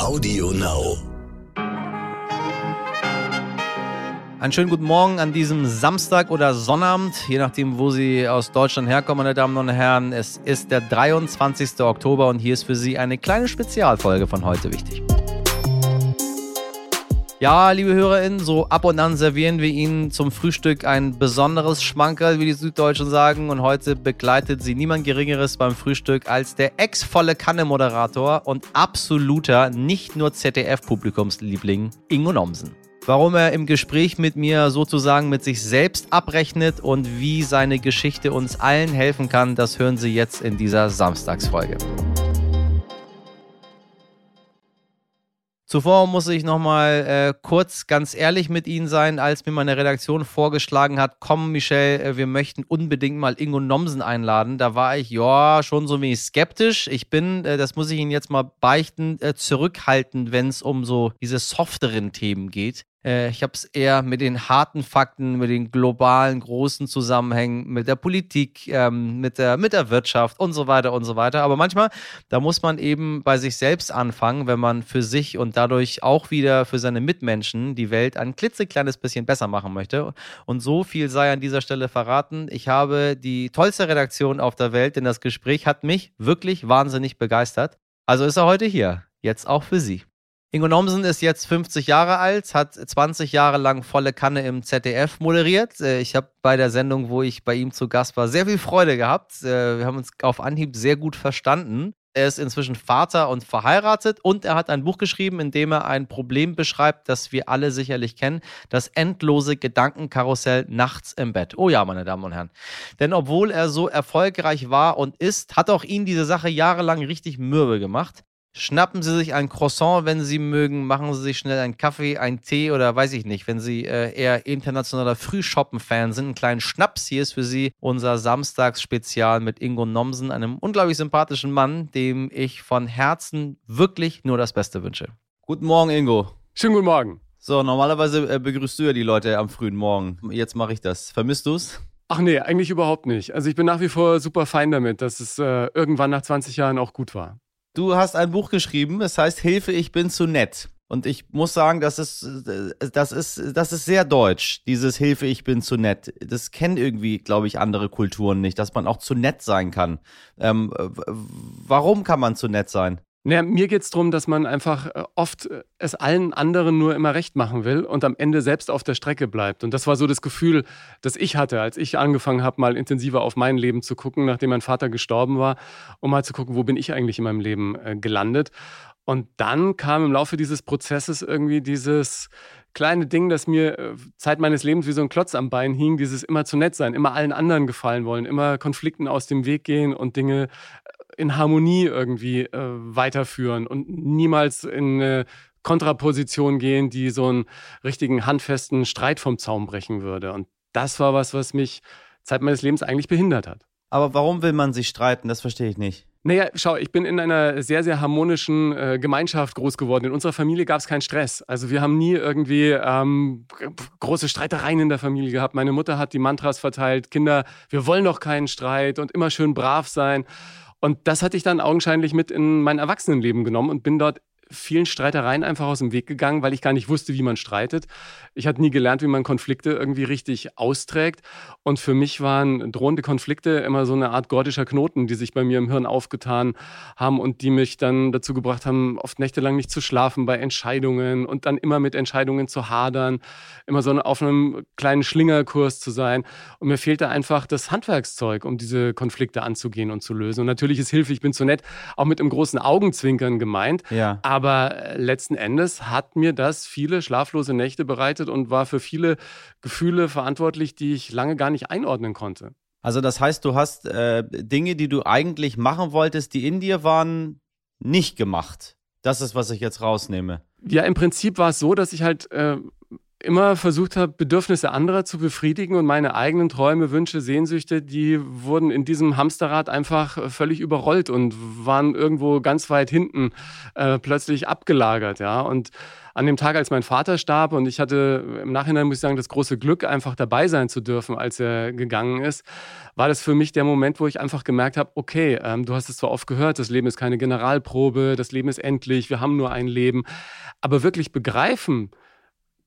Audio Now. Einen schönen guten Morgen an diesem Samstag oder Sonnabend, je nachdem, wo Sie aus Deutschland herkommen, meine Damen und Herren. Es ist der 23. Oktober und hier ist für Sie eine kleine Spezialfolge von heute wichtig. Ja, liebe HörerInnen, so ab und an servieren wir Ihnen zum Frühstück ein besonderes Schmankerl, wie die Süddeutschen sagen. Und heute begleitet Sie niemand Geringeres beim Frühstück als der ex-volle Kanne-Moderator und absoluter, nicht nur ZDF-Publikumsliebling Ingo Nomsen. Warum er im Gespräch mit mir sozusagen mit sich selbst abrechnet und wie seine Geschichte uns allen helfen kann, das hören Sie jetzt in dieser Samstagsfolge. Zuvor muss ich nochmal äh, kurz ganz ehrlich mit Ihnen sein, als mir meine Redaktion vorgeschlagen hat, komm Michel, äh, wir möchten unbedingt mal Ingo Nomsen einladen. Da war ich, ja, schon so wenig skeptisch. Ich bin, äh, das muss ich Ihnen jetzt mal beichten, äh, zurückhaltend, wenn es um so diese softeren Themen geht. Äh, ich habe es eher mit den harten Fakten, mit den globalen großen Zusammenhängen, mit der Politik, ähm, mit, der, mit der Wirtschaft und so weiter und so weiter. Aber manchmal, da muss man eben bei sich selbst anfangen, wenn man für sich und dadurch auch wieder für seine Mitmenschen die Welt ein klitzekleines bisschen besser machen möchte. Und so viel sei an dieser Stelle verraten. Ich habe die tollste Redaktion auf der Welt, denn das Gespräch hat mich wirklich wahnsinnig begeistert. Also ist er heute hier. Jetzt auch für Sie. Ingo Nomsen ist jetzt 50 Jahre alt, hat 20 Jahre lang volle Kanne im ZDF moderiert. Äh, ich habe bei der Sendung, wo ich bei ihm zu Gast war, sehr viel Freude gehabt. Äh, wir haben uns auf Anhieb sehr gut verstanden. Er ist inzwischen Vater und verheiratet und er hat ein Buch geschrieben, in dem er ein Problem beschreibt, das wir alle sicherlich kennen, das endlose Gedankenkarussell nachts im Bett. Oh ja, meine Damen und Herren. Denn obwohl er so erfolgreich war und ist, hat auch ihn diese Sache jahrelang richtig mürbe gemacht. Schnappen Sie sich ein Croissant, wenn Sie mögen. Machen Sie sich schnell einen Kaffee, einen Tee oder weiß ich nicht. Wenn Sie äh, eher internationaler Frühshoppen-Fan sind, einen kleinen Schnaps. Hier ist für Sie unser Samstagsspezial mit Ingo Nomsen, einem unglaublich sympathischen Mann, dem ich von Herzen wirklich nur das Beste wünsche. Guten Morgen, Ingo. Schönen guten Morgen. So, normalerweise äh, begrüßt du ja die Leute am frühen Morgen. Jetzt mache ich das. Vermisst du es? Ach nee, eigentlich überhaupt nicht. Also ich bin nach wie vor super fein damit, dass es äh, irgendwann nach 20 Jahren auch gut war. Du hast ein Buch geschrieben, es heißt Hilfe, ich bin zu nett. Und ich muss sagen, das ist, das ist, das ist sehr deutsch, dieses Hilfe, ich bin zu nett. Das kennen irgendwie, glaube ich, andere Kulturen nicht, dass man auch zu nett sein kann. Ähm, warum kann man zu nett sein? Naja, mir geht es darum, dass man einfach äh, oft äh, es allen anderen nur immer recht machen will und am Ende selbst auf der Strecke bleibt. Und das war so das Gefühl, das ich hatte, als ich angefangen habe, mal intensiver auf mein Leben zu gucken, nachdem mein Vater gestorben war, um mal zu gucken, wo bin ich eigentlich in meinem Leben äh, gelandet. Und dann kam im Laufe dieses Prozesses irgendwie dieses kleine Ding, das mir Zeit meines Lebens wie so ein Klotz am Bein hing, dieses immer zu nett sein, immer allen anderen gefallen wollen, immer Konflikten aus dem Weg gehen und Dinge in Harmonie irgendwie äh, weiterführen und niemals in eine Kontraposition gehen, die so einen richtigen handfesten Streit vom Zaum brechen würde. Und das war was, was mich Zeit meines Lebens eigentlich behindert hat. Aber warum will man sich streiten? Das verstehe ich nicht. Naja, schau, ich bin in einer sehr, sehr harmonischen äh, Gemeinschaft groß geworden. In unserer Familie gab es keinen Stress. Also wir haben nie irgendwie ähm, große Streitereien in der Familie gehabt. Meine Mutter hat die Mantras verteilt, Kinder, wir wollen doch keinen Streit und immer schön brav sein. Und das hatte ich dann augenscheinlich mit in mein Erwachsenenleben genommen und bin dort vielen Streitereien einfach aus dem Weg gegangen, weil ich gar nicht wusste, wie man streitet. Ich hatte nie gelernt, wie man Konflikte irgendwie richtig austrägt. Und für mich waren drohende Konflikte immer so eine Art gordischer Knoten, die sich bei mir im Hirn aufgetan haben und die mich dann dazu gebracht haben, oft nächtelang nicht zu schlafen bei Entscheidungen und dann immer mit Entscheidungen zu hadern, immer so auf einem kleinen Schlingerkurs zu sein. Und mir fehlte einfach das Handwerkszeug, um diese Konflikte anzugehen und zu lösen. Und natürlich ist Hilfe, ich bin zu nett, auch mit einem großen Augenzwinkern gemeint. Ja. Aber aber äh, letzten Endes hat mir das viele schlaflose Nächte bereitet und war für viele Gefühle verantwortlich, die ich lange gar nicht einordnen konnte. Also das heißt, du hast äh, Dinge, die du eigentlich machen wolltest, die in dir waren, nicht gemacht. Das ist, was ich jetzt rausnehme. Ja, im Prinzip war es so, dass ich halt äh, immer versucht habe, Bedürfnisse anderer zu befriedigen und meine eigenen Träume, Wünsche, Sehnsüchte, die wurden in diesem Hamsterrad einfach völlig überrollt und waren irgendwo ganz weit hinten äh, plötzlich abgelagert, ja. Und an dem Tag, als mein Vater starb und ich hatte im Nachhinein, muss ich sagen, das große Glück, einfach dabei sein zu dürfen, als er gegangen ist, war das für mich der Moment, wo ich einfach gemerkt habe, okay, ähm, du hast es zwar oft gehört, das Leben ist keine Generalprobe, das Leben ist endlich, wir haben nur ein Leben, aber wirklich begreifen,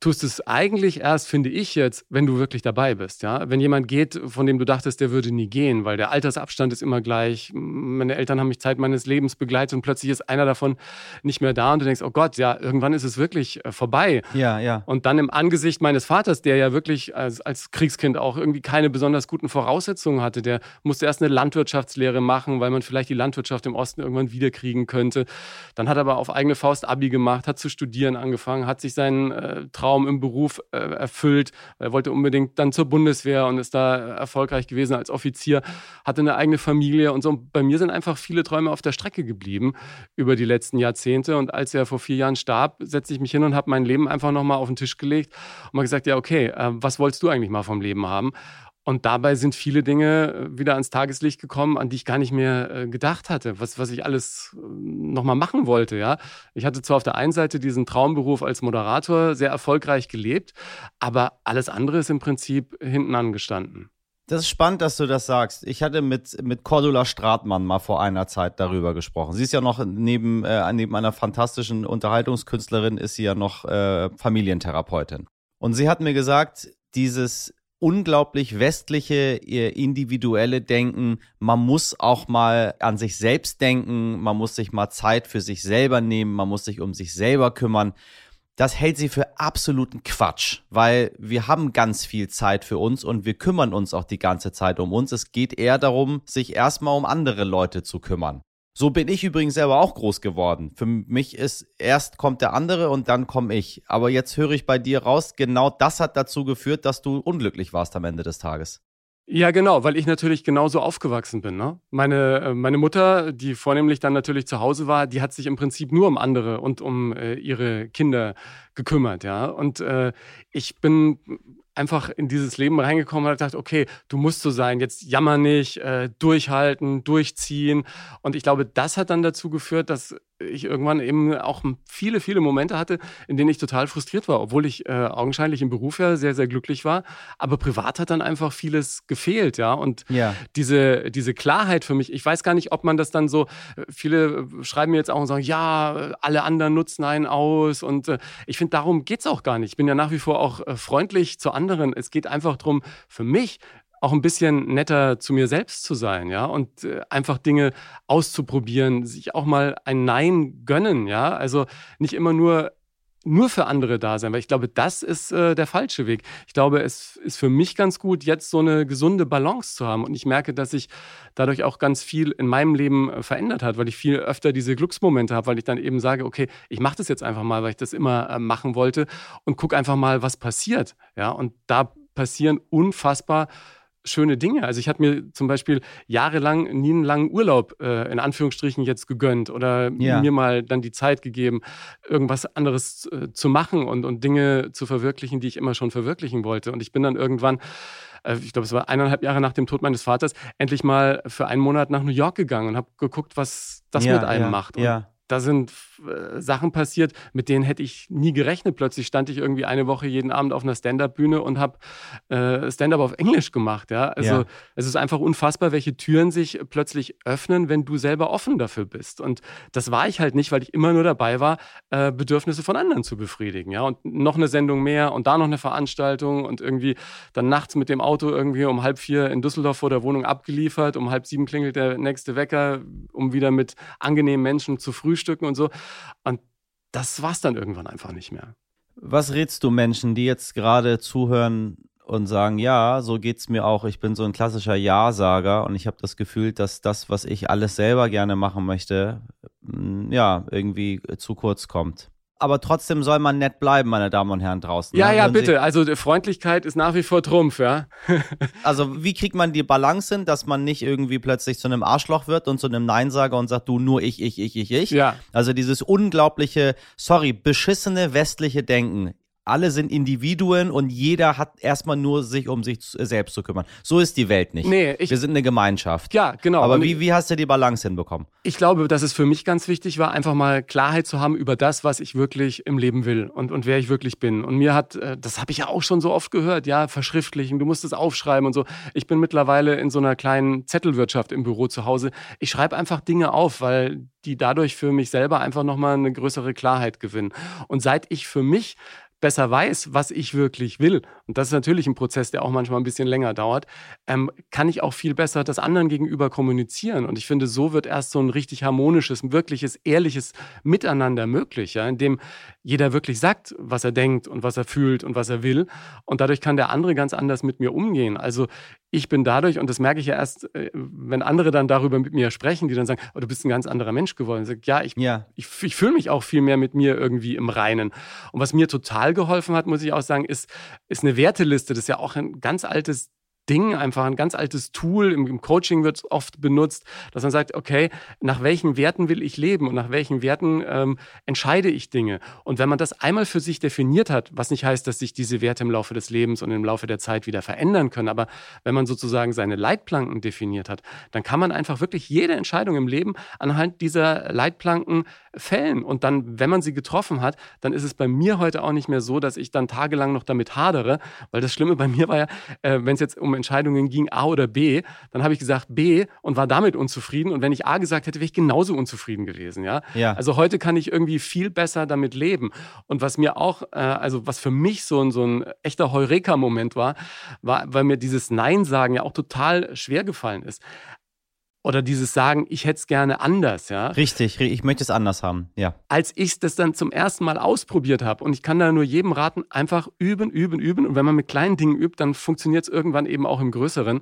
tust es eigentlich erst, finde ich jetzt, wenn du wirklich dabei bist. Ja? Wenn jemand geht, von dem du dachtest, der würde nie gehen, weil der Altersabstand ist immer gleich. Meine Eltern haben mich Zeit meines Lebens begleitet und plötzlich ist einer davon nicht mehr da und du denkst, oh Gott, ja, irgendwann ist es wirklich äh, vorbei. Ja, ja. Und dann im Angesicht meines Vaters, der ja wirklich als, als Kriegskind auch irgendwie keine besonders guten Voraussetzungen hatte, der musste erst eine Landwirtschaftslehre machen, weil man vielleicht die Landwirtschaft im Osten irgendwann wiederkriegen könnte. Dann hat er aber auf eigene Faust Abi gemacht, hat zu studieren angefangen, hat sich seinen äh, Traum Traum im Beruf äh, erfüllt. Er wollte unbedingt dann zur Bundeswehr und ist da erfolgreich gewesen als Offizier, hatte eine eigene Familie und so. Und bei mir sind einfach viele Träume auf der Strecke geblieben über die letzten Jahrzehnte. Und als er vor vier Jahren starb, setzte ich mich hin und habe mein Leben einfach nochmal auf den Tisch gelegt und mal gesagt, ja, okay, äh, was wolltest du eigentlich mal vom Leben haben? Und dabei sind viele Dinge äh, wieder ans Tageslicht gekommen, an die ich gar nicht mehr äh, gedacht hatte, was, was ich alles äh, nochmal machen wollte. Ja? Ich hatte zwar auf der einen Seite diesen Traumberuf als Moderator sehr erfolgreich gelebt, aber alles andere ist im Prinzip hinten angestanden. Das ist spannend, dass du das sagst. Ich hatte mit, mit Cordula Stratmann mal vor einer Zeit darüber gesprochen. Sie ist ja noch neben, äh, neben einer fantastischen Unterhaltungskünstlerin, ist sie ja noch äh, Familientherapeutin. Und sie hat mir gesagt, dieses unglaublich westliche, individuelle Denken. Man muss auch mal an sich selbst denken, man muss sich mal Zeit für sich selber nehmen, man muss sich um sich selber kümmern. Das hält sie für absoluten Quatsch, weil wir haben ganz viel Zeit für uns und wir kümmern uns auch die ganze Zeit um uns. Es geht eher darum, sich erstmal um andere Leute zu kümmern. So bin ich übrigens selber auch groß geworden. Für mich ist erst kommt der andere und dann komme ich. Aber jetzt höre ich bei dir raus, genau das hat dazu geführt, dass du unglücklich warst am Ende des Tages. Ja, genau, weil ich natürlich genauso aufgewachsen bin. Ne? Meine, äh, meine Mutter, die vornehmlich dann natürlich zu Hause war, die hat sich im Prinzip nur um andere und um äh, ihre Kinder gekümmert. Ja? Und äh, ich bin einfach in dieses Leben reingekommen und gedacht, okay, du musst so sein, jetzt jammer nicht, äh, durchhalten, durchziehen. Und ich glaube, das hat dann dazu geführt, dass ich irgendwann eben auch viele, viele Momente hatte, in denen ich total frustriert war, obwohl ich äh, augenscheinlich im Beruf ja sehr, sehr glücklich war. Aber privat hat dann einfach vieles gefehlt, ja. Und ja. Diese, diese Klarheit für mich, ich weiß gar nicht, ob man das dann so, äh, viele schreiben mir jetzt auch und sagen, ja, alle anderen nutzen einen aus. Und äh, ich finde, darum geht es auch gar nicht. Ich bin ja nach wie vor auch äh, freundlich zu anderen. Es geht einfach darum, für mich auch ein bisschen netter zu mir selbst zu sein, ja, und äh, einfach Dinge auszuprobieren, sich auch mal ein Nein gönnen, ja, also nicht immer nur nur für andere da sein, weil ich glaube, das ist äh, der falsche Weg. Ich glaube, es ist für mich ganz gut, jetzt so eine gesunde Balance zu haben. Und ich merke, dass sich dadurch auch ganz viel in meinem Leben äh, verändert hat, weil ich viel öfter diese Glücksmomente habe, weil ich dann eben sage, okay, ich mache das jetzt einfach mal, weil ich das immer äh, machen wollte und gucke einfach mal, was passiert. Ja, und da passieren unfassbar schöne Dinge. Also ich hatte mir zum Beispiel jahrelang nie einen langen Urlaub äh, in Anführungsstrichen jetzt gegönnt oder ja. mir mal dann die Zeit gegeben, irgendwas anderes äh, zu machen und, und Dinge zu verwirklichen, die ich immer schon verwirklichen wollte. Und ich bin dann irgendwann äh, ich glaube, es war eineinhalb Jahre nach dem Tod meines Vaters, endlich mal für einen Monat nach New York gegangen und habe geguckt, was das ja, mit einem ja, macht. Und ja da sind äh, Sachen passiert, mit denen hätte ich nie gerechnet. Plötzlich stand ich irgendwie eine Woche jeden Abend auf einer Stand-up-Bühne und habe äh, Stand-up auf Englisch gemacht. Ja? Also ja. es ist einfach unfassbar, welche Türen sich plötzlich öffnen, wenn du selber offen dafür bist. Und das war ich halt nicht, weil ich immer nur dabei war, äh, Bedürfnisse von anderen zu befriedigen. Ja? Und noch eine Sendung mehr und da noch eine Veranstaltung und irgendwie dann nachts mit dem Auto irgendwie um halb vier in Düsseldorf vor der Wohnung abgeliefert. Um halb sieben klingelt der nächste Wecker, um wieder mit angenehmen Menschen zu frühstücken Frühstücken und so. Und das war es dann irgendwann einfach nicht mehr. Was rätst du Menschen, die jetzt gerade zuhören und sagen, ja, so geht es mir auch. Ich bin so ein klassischer Ja-Sager und ich habe das Gefühl, dass das, was ich alles selber gerne machen möchte, ja, irgendwie zu kurz kommt aber trotzdem soll man nett bleiben, meine Damen und Herren draußen. Ja, ne? ja, bitte. Also Freundlichkeit ist nach wie vor Trumpf, ja. also wie kriegt man die Balance hin, dass man nicht irgendwie plötzlich zu einem Arschloch wird und zu einem Neinsager und sagt, du nur ich, ich, ich, ich, ich. Ja. Also dieses unglaubliche, sorry, beschissene westliche Denken alle sind Individuen und jeder hat erstmal nur sich um sich selbst zu kümmern. So ist die Welt nicht. Nee, ich, Wir sind eine Gemeinschaft. Ja, genau. Aber wie, wie hast du die Balance hinbekommen? Ich glaube, dass es für mich ganz wichtig war, einfach mal Klarheit zu haben über das, was ich wirklich im Leben will und, und wer ich wirklich bin. Und mir hat, äh, das habe ich ja auch schon so oft gehört, ja, verschriftlichen, du musst es aufschreiben und so. Ich bin mittlerweile in so einer kleinen Zettelwirtschaft im Büro zu Hause. Ich schreibe einfach Dinge auf, weil die dadurch für mich selber einfach nochmal eine größere Klarheit gewinnen. Und seit ich für mich besser weiß, was ich wirklich will, und das ist natürlich ein Prozess, der auch manchmal ein bisschen länger dauert, ähm, kann ich auch viel besser das anderen gegenüber kommunizieren. Und ich finde, so wird erst so ein richtig harmonisches, wirkliches, ehrliches Miteinander möglich, ja, in dem jeder wirklich sagt, was er denkt und was er fühlt und was er will. Und dadurch kann der andere ganz anders mit mir umgehen. Also ich bin dadurch, und das merke ich ja erst, äh, wenn andere dann darüber mit mir sprechen, die dann sagen, oh, du bist ein ganz anderer Mensch geworden. Ich sage, ja, ich, ja. ich, ich fühle mich auch viel mehr mit mir irgendwie im Reinen. Und was mir total geholfen hat, muss ich auch sagen, ist, ist eine Werteliste. Das ist ja auch ein ganz altes Ding, einfach ein ganz altes Tool. Im, im Coaching wird oft benutzt, dass man sagt, okay, nach welchen Werten will ich leben und nach welchen Werten ähm, entscheide ich Dinge. Und wenn man das einmal für sich definiert hat, was nicht heißt, dass sich diese Werte im Laufe des Lebens und im Laufe der Zeit wieder verändern können, aber wenn man sozusagen seine Leitplanken definiert hat, dann kann man einfach wirklich jede Entscheidung im Leben anhand dieser Leitplanken fällen. Und dann, wenn man sie getroffen hat, dann ist es bei mir heute auch nicht mehr so, dass ich dann tagelang noch damit hadere, weil das Schlimme bei mir war ja, äh, wenn es jetzt um Entscheidungen ging, A oder B, dann habe ich gesagt B und war damit unzufrieden. Und wenn ich A gesagt hätte, wäre ich genauso unzufrieden gewesen. Ja? ja. Also heute kann ich irgendwie viel besser damit leben. Und was mir auch, äh, also was für mich so ein, so ein echter Heureka-Moment war, war, weil mir dieses Nein sagen ja auch total schwer gefallen ist oder dieses Sagen, ich hätte es gerne anders, ja. Richtig, ich möchte es anders haben, ja. Als ich das dann zum ersten Mal ausprobiert habe und ich kann da nur jedem raten, einfach üben, üben, üben und wenn man mit kleinen Dingen übt, dann funktioniert es irgendwann eben auch im Größeren,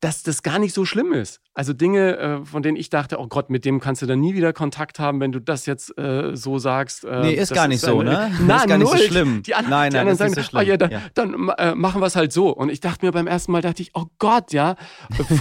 dass das gar nicht so schlimm ist. Also Dinge, äh, von denen ich dachte, oh Gott, mit dem kannst du dann nie wieder Kontakt haben, wenn du das jetzt äh, so sagst. Äh, nee, ist gar nicht so, ne? Na, ist gar nicht so schlimm. Die, an, nein, die nein, anderen sagen, so oh, ja, dann, ja. dann äh, machen wir es halt so. Und ich dachte mir beim ersten Mal, dachte ich, oh Gott, ja,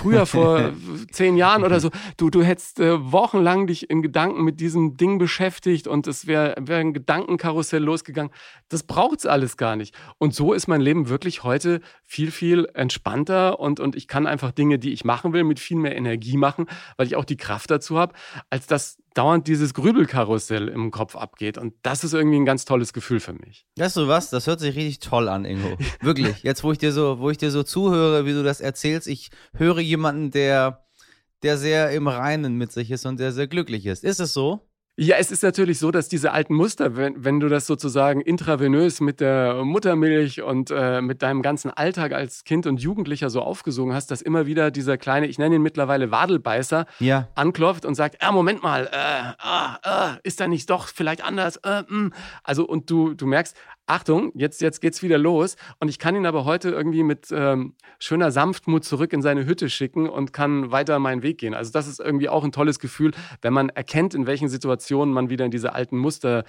früher vor zehn Jahren oder so, du, du hättest äh, wochenlang dich in Gedanken mit diesem Ding beschäftigt und es wäre wär ein Gedankenkarussell losgegangen. Das braucht es alles gar nicht. Und so ist mein Leben wirklich heute viel, viel entspannter und, und ich kann einfach Dinge, die ich machen will, mit viel mehr Energie machen, weil ich auch die Kraft dazu habe, als dass dauernd dieses Grübelkarussell im Kopf abgeht. Und das ist irgendwie ein ganz tolles Gefühl für mich. Weißt du was? Das hört sich richtig toll an, Ingo. Wirklich. Jetzt, wo ich dir so, wo ich dir so zuhöre, wie du das erzählst, ich höre jemanden, der, der sehr im Reinen mit sich ist und der sehr glücklich ist. Ist es so? Ja, es ist natürlich so, dass diese alten Muster, wenn, wenn du das sozusagen intravenös mit der Muttermilch und äh, mit deinem ganzen Alltag als Kind und Jugendlicher so aufgesogen hast, dass immer wieder dieser kleine, ich nenne ihn mittlerweile Wadelbeißer, ja. anklopft und sagt, ah, Moment mal, äh, ah, äh, ist da nicht doch vielleicht anders? Äh, hm. also und du, du merkst, Achtung, jetzt, jetzt geht's wieder los. Und ich kann ihn aber heute irgendwie mit ähm, schöner Sanftmut zurück in seine Hütte schicken und kann weiter meinen Weg gehen. Also das ist irgendwie auch ein tolles Gefühl, wenn man erkennt, in welchen Situationen man wieder in diese alten Muster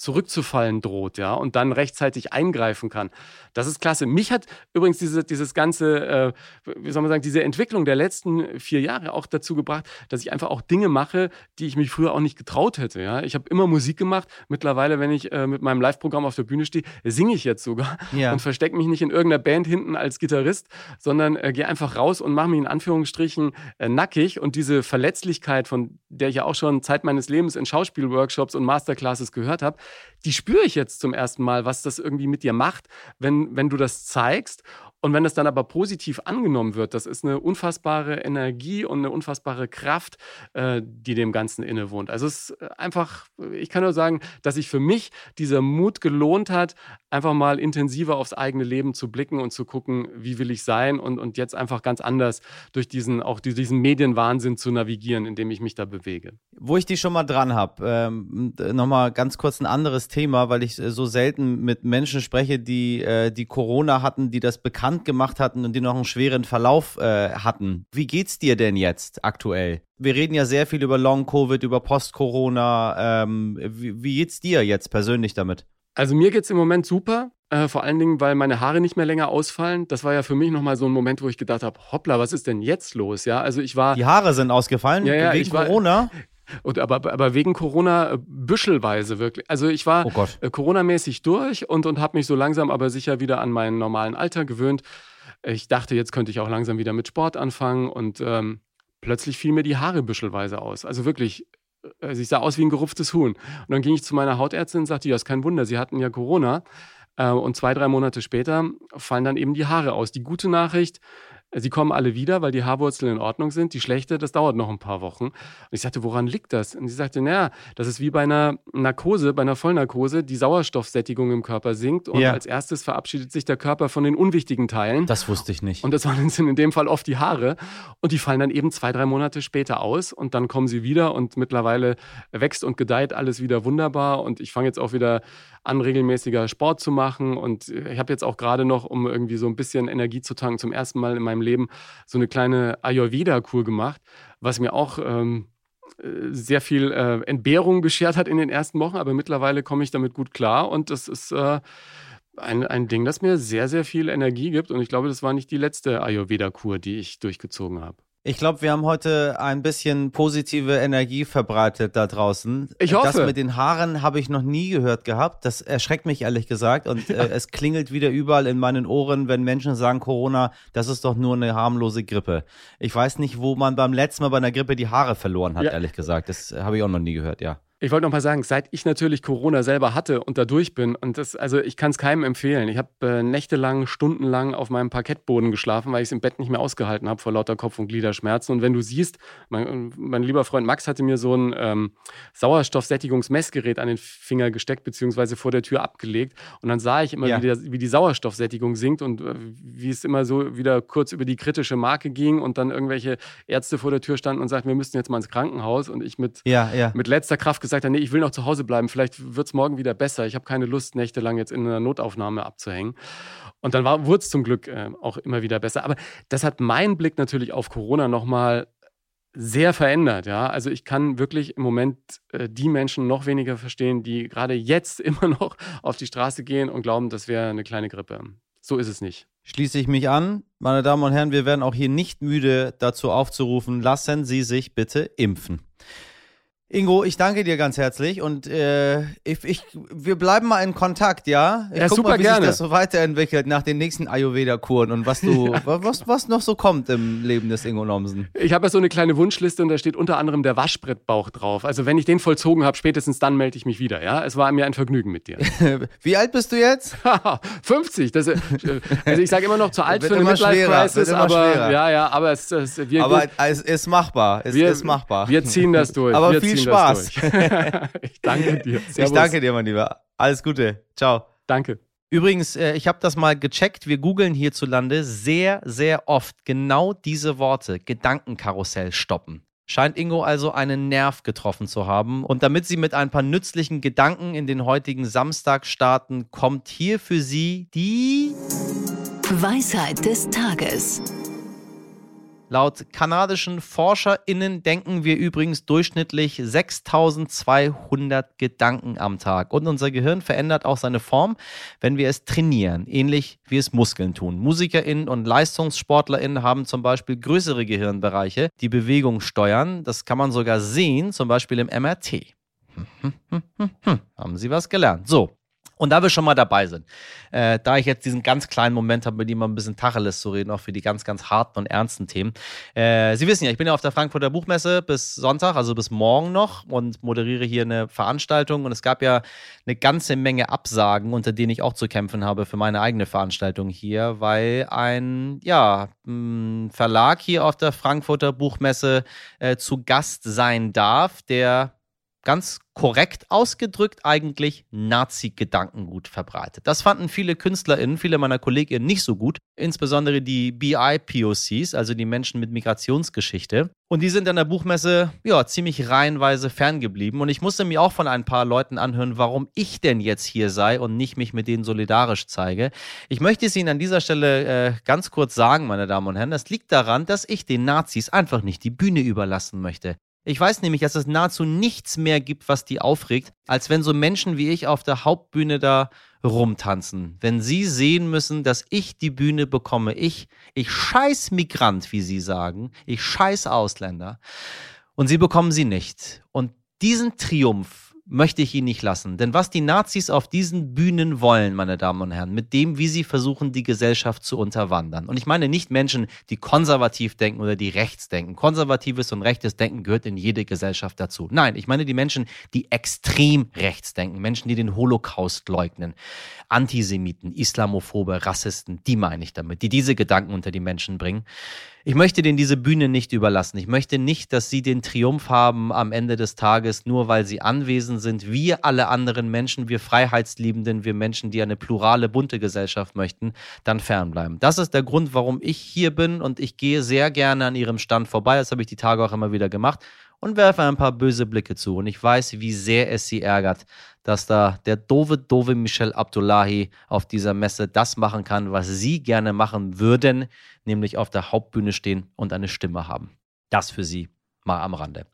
zurückzufallen droht, ja, und dann rechtzeitig eingreifen kann. Das ist klasse. Mich hat übrigens diese, dieses ganze, äh, wie soll man sagen, diese Entwicklung der letzten vier Jahre auch dazu gebracht, dass ich einfach auch Dinge mache, die ich mich früher auch nicht getraut hätte. Ja? Ich habe immer Musik gemacht. Mittlerweile, wenn ich äh, mit meinem Live-Programm auf der Bühne stehe, singe ich jetzt sogar ja. und verstecke mich nicht in irgendeiner Band hinten als Gitarrist, sondern äh, gehe einfach raus und mache mich in Anführungsstrichen äh, nackig. Und diese Verletzlichkeit, von der ich ja auch schon Zeit meines Lebens in Schauspielworkshops und Masterclasses gehört habe, die spüre ich jetzt zum ersten Mal, was das irgendwie mit dir macht, wenn, wenn du das zeigst und wenn das dann aber positiv angenommen wird, das ist eine unfassbare Energie und eine unfassbare Kraft, äh, die dem Ganzen innewohnt. Also es ist einfach, ich kann nur sagen, dass sich für mich dieser Mut gelohnt hat, einfach mal intensiver aufs eigene Leben zu blicken und zu gucken, wie will ich sein und, und jetzt einfach ganz anders durch diesen, auch diesen Medienwahnsinn zu navigieren, in dem ich mich da bewege. Wo ich die schon mal dran habe, ähm, nochmal ganz kurz ein anderes Thema, weil ich so selten mit Menschen spreche, die, äh, die Corona hatten, die das bekannt bekannt gemacht hatten und die noch einen schweren Verlauf äh, hatten. Wie geht's dir denn jetzt aktuell? Wir reden ja sehr viel über Long-Covid, über Post-Corona. Ähm, wie, wie geht's dir jetzt persönlich damit? Also mir geht's im Moment super. Äh, vor allen Dingen, weil meine Haare nicht mehr länger ausfallen. Das war ja für mich nochmal so ein Moment, wo ich gedacht habe, hoppla, was ist denn jetzt los? Ja, also ich war. Die Haare sind ausgefallen ja, ja, wegen war, Corona. Und aber, aber wegen Corona äh, büschelweise wirklich. Also ich war Oh Gott. äh, Corona-mäßig durch und, und habe mich so langsam aber sicher wieder an meinen normalen Alter gewöhnt. Ich dachte, jetzt könnte ich auch langsam wieder mit Sport anfangen und ähm, plötzlich fiel mir die Haare büschelweise aus. Also wirklich, äh, also ich sah aus wie ein gerupftes Huhn. Und dann ging ich zu meiner Hautärztin und sagte, ja, ist kein Wunder, Sie hatten ja Corona. Und zwei, drei Monate später fallen dann eben die Haare aus. Die gute Nachricht, Sie kommen alle wieder, weil die Haarwurzeln in Ordnung sind. Die schlechte, das dauert noch ein paar Wochen. Und ich sagte, woran liegt das? Und sie sagte, naja, das ist wie bei einer Narkose, bei einer Vollnarkose, die Sauerstoffsättigung im Körper sinkt und Ja. als erstes verabschiedet sich der Körper von den unwichtigen Teilen. Das wusste ich nicht. Und das waren sind in dem Fall oft die Haare. Und die fallen dann eben zwei, drei Monate später aus. Und dann kommen sie wieder. Und mittlerweile wächst und gedeiht alles wieder wunderbar. Und ich fange jetzt auch wieder an, regelmäßiger Sport zu machen. Und ich habe jetzt auch gerade noch, um irgendwie so ein bisschen Energie zu tanken, zum ersten Mal in meinem Leben so eine kleine Ayurveda-Kur gemacht, was mir auch ähm, äh, sehr viel äh, Entbehrung beschert hat in den ersten Wochen. Aber mittlerweile komme ich damit gut klar. Und das ist. Äh, ein, ein Ding, das mir sehr, sehr viel Energie gibt. Und ich glaube, das war nicht die letzte Ayurveda-Kur, die ich durchgezogen habe. Ich glaube, wir haben heute ein bisschen positive Energie verbreitet da draußen. Ich hoffe. Das mit den Haaren habe ich noch nie gehört gehabt. Das erschreckt mich ehrlich gesagt. Und äh, es klingelt wieder überall in meinen Ohren, wenn Menschen sagen, Corona, das ist doch nur eine harmlose Grippe. Ich weiß nicht, wo man beim letzten Mal bei einer Grippe die Haare verloren hat, Ja. ehrlich gesagt. Das habe ich auch noch nie gehört, ja. Ich wollte noch mal sagen, seit ich natürlich Corona selber hatte und da durch bin, und das, also ich kann es keinem empfehlen. Ich habe äh, nächtelang, stundenlang auf meinem Parkettboden geschlafen, weil ich es im Bett nicht mehr ausgehalten habe vor lauter Kopf- und Gliederschmerzen. Und wenn du siehst, mein, mein lieber Freund Max hatte mir so ein ähm, Sauerstoffsättigungsmessgerät an den Finger gesteckt, beziehungsweise vor der Tür abgelegt. Und dann sah ich immer, Ja. wie, der, wie die Sauerstoffsättigung sinkt und äh, wie es immer so wieder kurz über die kritische Marke ging und dann irgendwelche Ärzte vor der Tür standen und sagten, wir müssten jetzt mal ins Krankenhaus. Und ich mit Ja, ja. mit letzter Kraft gesagt hat, nee, ich will noch zu Hause bleiben, vielleicht wird es morgen wieder besser. Ich habe keine Lust, nächtelang jetzt in einer Notaufnahme abzuhängen. Und dann wurde es zum Glück äh, auch immer wieder besser. Aber das hat meinen Blick natürlich auf Corona nochmal sehr verändert. Ja? Also ich kann wirklich im Moment äh, die Menschen noch weniger verstehen, die gerade jetzt immer noch auf die Straße gehen und glauben, das wäre eine kleine Grippe. So ist es nicht. Schließe ich mich an. Meine Damen und Herren, wir werden auch hier nicht müde dazu aufzurufen, lassen Sie sich bitte impfen. Ingo, ich danke dir ganz herzlich und äh, ich, ich, wir bleiben mal in Kontakt, ja? Ich Ja, guck super mal, wie gerne. sich das so weiterentwickelt nach den nächsten Ayurveda-Kuren und was du, was, was noch so kommt im Leben des Ingo Nomsen. Ich habe ja so eine kleine Wunschliste und da steht unter anderem der Waschbrettbauch drauf. Also wenn ich den vollzogen habe, spätestens dann melde ich mich wieder. Ja, es war mir ein Vergnügen mit dir. Wie alt bist du jetzt? Haha, 50. Das, äh, also ich sage immer noch zu alt für eine Midlife-Crisis, aber schwerer. ja, ja, aber es, es, wir, Aber es ist machbar, es wir, ist machbar. wir ziehen das durch. Aber wir viel Spaß. Ich danke dir. ich Servus. danke dir, mein Lieber. Alles Gute. Ciao. Danke. Übrigens, äh, ich habe das mal gecheckt. Wir googeln hierzulande sehr, sehr oft genau diese Worte: Gedankenkarussell stoppen. Scheint Ingo also einen Nerv getroffen zu haben. Und damit Sie mit ein paar nützlichen Gedanken in den heutigen Samstag starten, kommt hier für Sie die Weisheit des Tages. Laut kanadischen ForscherInnen denken wir übrigens durchschnittlich 6200 Gedanken am Tag. Und unser Gehirn verändert auch seine Form, wenn wir es trainieren, ähnlich wie es Muskeln tun. MusikerInnen und LeistungssportlerInnen haben zum Beispiel größere Gehirnbereiche, die Bewegung steuern. Das kann man sogar sehen, zum Beispiel im MRT. Haben Sie was gelernt? So. Und da wir schon mal dabei sind, äh, da ich jetzt diesen ganz kleinen Moment habe, mit ihm mal ein bisschen Tacheles zu reden, auch für die ganz, ganz harten und ernsten Themen. Äh, Sie wissen ja, ich bin ja auf der Frankfurter Buchmesse bis Sonntag, also bis morgen noch und moderiere hier eine Veranstaltung. Und es gab ja eine ganze Menge Absagen, unter denen ich auch zu kämpfen habe für meine eigene Veranstaltung hier, weil ein ja, Verlag hier auf der Frankfurter Buchmesse äh, zu Gast sein darf, der ganz korrekt ausgedrückt eigentlich Nazi-Gedankengut verbreitet. Das fanden viele KünstlerInnen, viele meiner KollegInnen nicht so gut, insbesondere die BI-POCs, also die Menschen mit Migrationsgeschichte. Und die sind an der Buchmesse ja ziemlich reihenweise ferngeblieben. Und ich musste mir auch von ein paar Leuten anhören, warum ich denn jetzt hier sei und nicht mich mit denen solidarisch zeige. Ich möchte es Ihnen an dieser Stelle äh, ganz kurz sagen, meine Damen und Herren, das liegt daran, dass ich den Nazis einfach nicht die Bühne überlassen möchte. Ich weiß nämlich, dass es nahezu nichts mehr gibt, was die aufregt, als wenn so Menschen wie ich auf der Hauptbühne da rumtanzen. Wenn sie sehen müssen, dass ich die Bühne bekomme. Ich, ich scheiß Migrant, wie sie sagen. Ich scheiß Ausländer. Und sie bekommen sie nicht. Und diesen Triumph möchte ich ihn nicht lassen. Denn was die Nazis auf diesen Bühnen wollen, meine Damen und Herren, mit dem, wie sie versuchen, die Gesellschaft zu unterwandern. Und ich meine nicht Menschen, die konservativ denken oder die rechts denken. Konservatives und rechtes Denken gehört in jede Gesellschaft dazu. Nein, ich meine die Menschen, die extrem rechts denken. Menschen, die den Holocaust leugnen. Antisemiten, Islamophobe, Rassisten, die meine ich damit, die diese Gedanken unter die Menschen bringen. Ich möchte denen diese Bühne nicht überlassen. Ich möchte nicht, dass sie den Triumph haben am Ende des Tages, nur weil sie anwesend sind. Wir alle anderen Menschen, wir Freiheitsliebenden, wir Menschen, die eine plurale, bunte Gesellschaft möchten, dann fernbleiben. Das ist der Grund, warum ich hier bin und ich gehe sehr gerne an ihrem Stand vorbei. Das habe ich die Tage auch immer wieder gemacht und werfe ein paar böse Blicke zu. Und ich weiß, wie sehr es sie ärgert, dass da der doofe, doofe Michel Abdullahi auf dieser Messe das machen kann, was sie gerne machen würden, nämlich auf der Hauptbühne stehen und eine Stimme haben. Das für sie mal am Rande.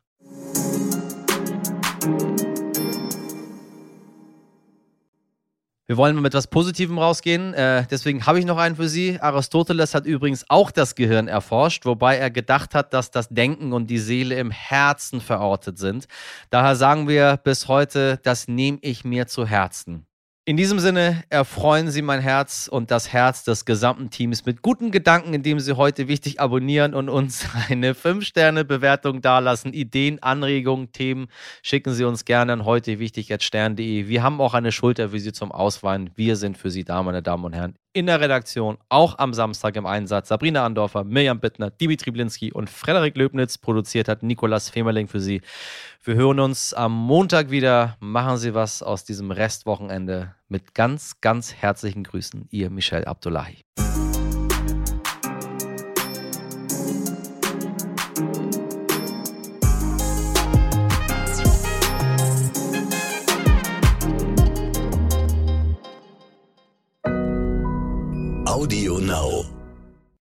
Wir wollen mit etwas Positivem rausgehen. Äh, deswegen habe ich noch einen für Sie. Aristoteles hat übrigens auch das Gehirn erforscht, wobei er gedacht hat, dass das Denken und die Seele im Herzen verortet sind. Daher sagen wir bis heute, das nehme ich mir zu Herzen. In diesem Sinne erfreuen Sie mein Herz und das Herz des gesamten Teams mit guten Gedanken, indem Sie heute wichtig abonnieren und uns eine 5-Sterne-Bewertung dalassen. Ideen, Anregungen, Themen schicken Sie uns gerne an heute wichtig. Wir haben auch eine Schulter für Sie zum Ausweinen. Wir sind für Sie da, meine Damen und Herren in der Redaktion, auch am Samstag im Einsatz. Sabrina Andorfer, Mirjam Bittner, Dimitri Blinski und Frederik Löbnitz. Produziert hat Nikolas Femerling für Sie. Wir hören uns am Montag wieder. Machen Sie was aus diesem Restwochenende. Mit ganz, ganz herzlichen Grüßen, Ihr Michel Abdullahi.